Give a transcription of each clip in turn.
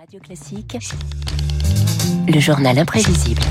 Radio Classique, le journal imprévisible.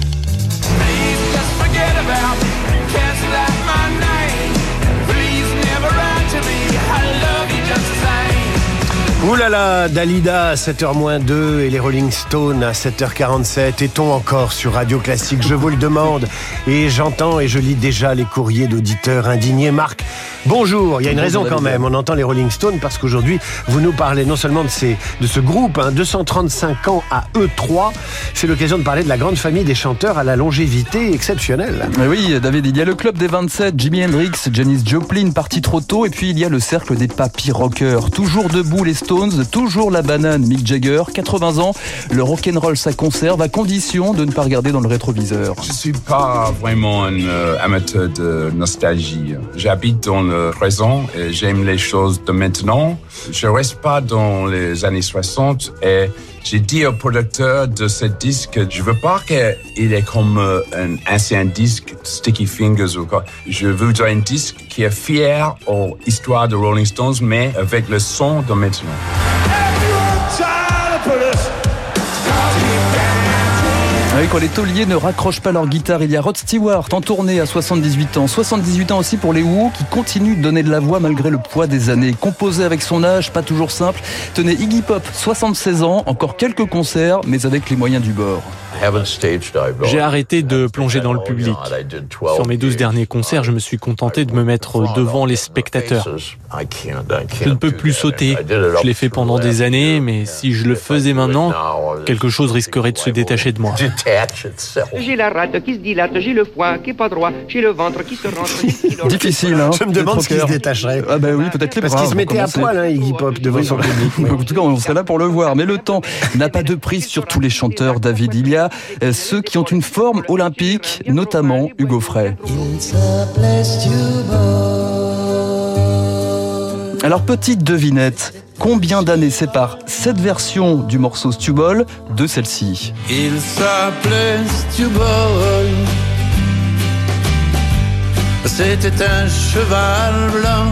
Ouh là là, Dalida à 7h 2 et les Rolling Stones à 7h47. Est-on encore sur Radio Classique? Je vous le demande. Et j'entends et je lis déjà les courriers d'auditeurs indignés. Marc, bonjour. Il y a une raison quand même. On entend les Rolling Stones parce qu'aujourd'hui, vous nous parlez non seulement de, ces, de ce groupe, hein, 235 ans à E3. C'est l'occasion de parler de la grande famille des chanteurs à la longévité exceptionnelle. Mais oui, David, il y a le club des 27, Jimi Hendrix, Janis Joplin, parti trop tôt. Et puis il y a le cercle des papy rockers. Toujours debout, les Stones toujours la banane Mick Jagger, 80 ans, le rock'n'roll ça conserve à condition de ne pas regarder dans le rétroviseur. Je suis pas vraiment un euh, amateur de nostalgie. J'habite dans le présent et j'aime les choses de maintenant. Je reste pas dans les années 60 et j'ai dit au producteur de ce disque, je veux pas qu'il est comme euh, un ancien disque, Sticky Fingers ou quoi. Je veux un disque qui est fier aux histoires de Rolling Stones, mais avec le son de maintenant. Quand les tauliers ne raccrochent pas leur guitare, il y a Rod Stewart en tournée à 78 ans. 78 ans aussi pour les Who qui continuent de donner de la voix malgré le poids des années. Composé avec son âge, pas toujours simple. Tenez Iggy Pop, 76 ans, encore quelques concerts, mais avec les moyens du bord. J'ai arrêté de plonger dans le public. Sur mes 12 derniers concerts, je me suis contenté de me mettre devant les spectateurs. Je ne peux plus sauter. Je l'ai fait pendant des années, mais si je le faisais maintenant, quelque chose risquerait de se détacher de moi. J'ai la rate qui se dilate, j'ai le foie qui est pas droit, j'ai le ventre qui se rentre. Difficile, hein Je me demande ce qui se détacherait. Ah bah oui, peut-être les Parce qu'il se mettait à poil, hein, Iggy Pop, devant son public. En tout cas, on serait là pour le voir. Mais le temps n'a pas de prise sur tous les chanteurs, David. Il euh, ceux qui ont une forme olympique, notamment Hugo Frey. Alors, petite devinette. Combien d'années séparent cette version du morceau Stubol de celle-ci? Il s'appelait Stubol. C'était un cheval blanc.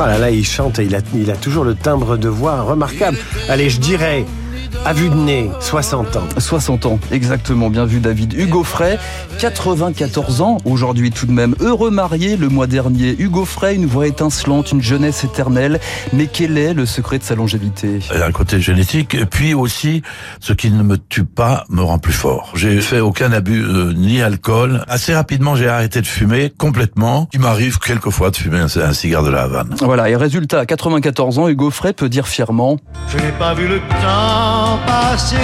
Oh là là, il chante et il a, il a toujours le timbre de voix remarquable. Allez, je dirais, à vue de nez, 60 ans. 60 ans, exactement, bien vu David. Hugo Frey, 94 ans aujourd'hui tout de même. Heureux marié le mois dernier. Hugo Frey, une voix étincelante, une jeunesse éternelle. Mais quel est le secret de sa longévité? Il y a un côté génétique, et puis aussi, ce qui ne me tue pas me rend plus fort. J'ai fait aucun abus, euh, ni alcool. Assez rapidement, j'ai arrêté de fumer complètement. Il m'arrive quelquefois de fumer un, un cigare de la Havane. Voilà, et résultat, à 94 ans, Hugo Frey peut dire fièrement Je n'ai pas vu le temps passer.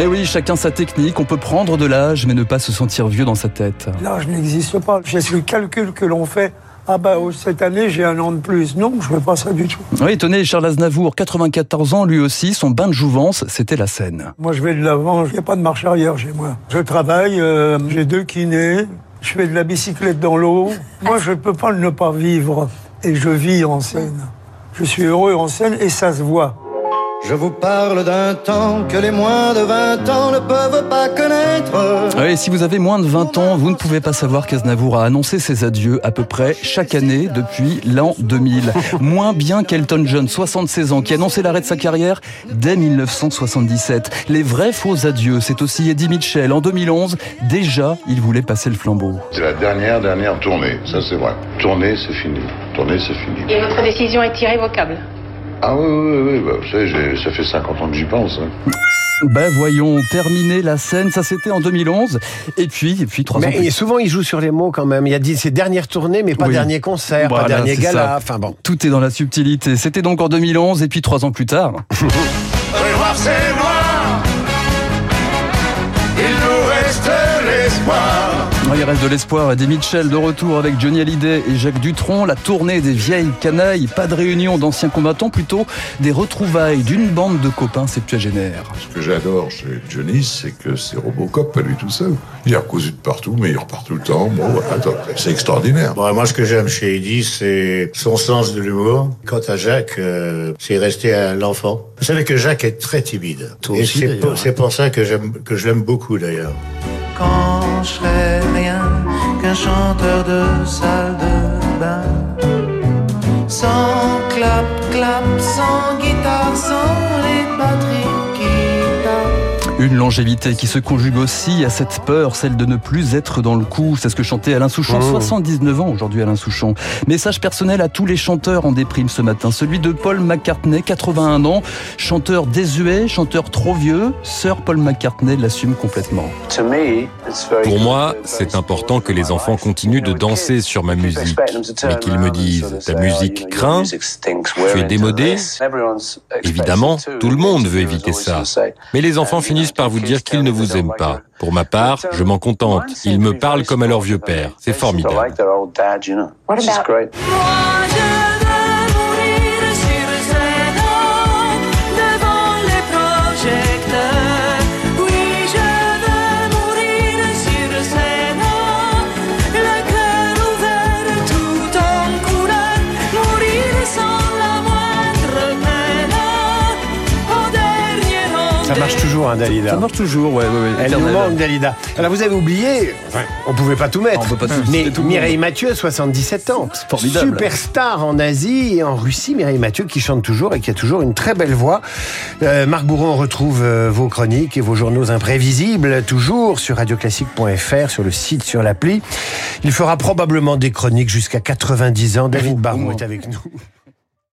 Eh oui, chacun sa technique, on peut prendre de l'âge, mais ne pas se sentir vieux dans sa tête. L'âge n'existe pas. C'est le calcul que l'on fait. Ah bah oh, cette année j'ai un an de plus. Non, je ne fais pas ça du tout. Oui, tenez, Charles Aznavour, 94 ans, lui aussi, son bain de jouvence, c'était la scène. Moi je vais de l'avant, il n'y a pas de marche arrière chez moi. Je travaille, euh, j'ai deux kinés, je fais de la bicyclette dans l'eau. Moi je ne peux pas ne pas vivre. Et je vis en scène. Je suis heureux en scène et ça se voit. Je vous parle d'un temps que les moins de 20 ans ne peuvent pas connaître. Oui, si vous avez moins de 20 ans, vous ne pouvez pas savoir qu'Aznavour a annoncé ses adieux à peu près chaque année depuis l'an 2000. Moins bien qu'Elton John, 76 ans, qui annonçait l'arrêt de sa carrière dès 1977. Les vrais faux adieux, c'est aussi Eddie Mitchell. En 2011, déjà, il voulait passer le flambeau. C'est la dernière, dernière tournée, ça c'est vrai. Tournée, c'est fini. Tournée, c'est fini. Et votre décision est irrévocable Ah oui, oui, oui, bah, vous savez, j'ai- ça fait 50 ans que j'y pense. hein. Ben voyons, terminer la scène, ça c'était en 2011. Et puis, et puis trois ans plus Mais souvent, il joue sur les mots quand même. Il a dit ses dernières tournées, mais pas Oui. dernier concert, Voilà, pas dernier gala. ça. Enfin bon. Tout est dans la subtilité. C'était donc en 2011 et puis trois ans plus tard. Revoir c'est noir. Il nous reste l'espoir. Il reste de l'espoir. Des Mitchell de retour avec Johnny Hallyday et Jacques Dutronc. La tournée des vieilles canailles. Pas de réunion d'anciens combattants, plutôt des retrouvailles d'une bande de copains septuagénaires. Ce que j'adore chez Johnny, c'est que c'est Robocop, pas lui tout seul. Il est recousu de partout, mais il repart tout le temps. Bon, attends, c'est extraordinaire. Bon, moi, ce que j'aime chez Eddie, c'est son sens de l'humour. Quant à Jacques, euh, c'est resté à l'enfant. Vous savez que Jacques est très timide. Toi Et aussi, c'est d'ailleurs, pour, hein. c'est pour ça que j'aime, que je l'aime beaucoup, d'ailleurs. Quand je serai qu'un chanteur de salle de bain. Sans clap, clap, sans guitare, sans les longévité qui se conjugue aussi à cette peur, celle de ne plus être dans le coup. C'est ce que chantait Alain Souchon. 79 ans aujourd'hui Alain Souchon. Message personnel à tous les chanteurs en déprime ce matin. Celui de Paul McCartney, 81 ans, chanteur désuet, chanteur trop vieux. Sir Paul McCartney l'assume complètement. Pour moi, c'est important que les enfants continuent de danser sur ma musique, mais qu'ils me disent ta musique craint, tu es démodé. Évidemment, tout le monde veut éviter ça. Mais les enfants finissent par vous dire qu'ils ne vous aiment pas. Pour ma part, je m'en contente. Ils me parlent comme à leur vieux père. C'est formidable. Marche toujours, hein, Dalida. Ça marche toujours, ouais, ouais, Elle nous manque, Dalida. Alors, vous avez oublié, on pouvait pas tout mettre. On peut pas tout mais Mireille Mathieu, 77 ans. Formidable. Superstar en Asie et en Russie. Mireille Mathieu qui chante toujours et qui a toujours une très belle voix. Euh, Marc Bourron retrouve euh, vos chroniques et vos journaux imprévisibles, toujours sur radioclassique.fr, sur le site, sur l'appli. Il fera probablement des chroniques jusqu'à 90 ans. David Barmon est avec nous.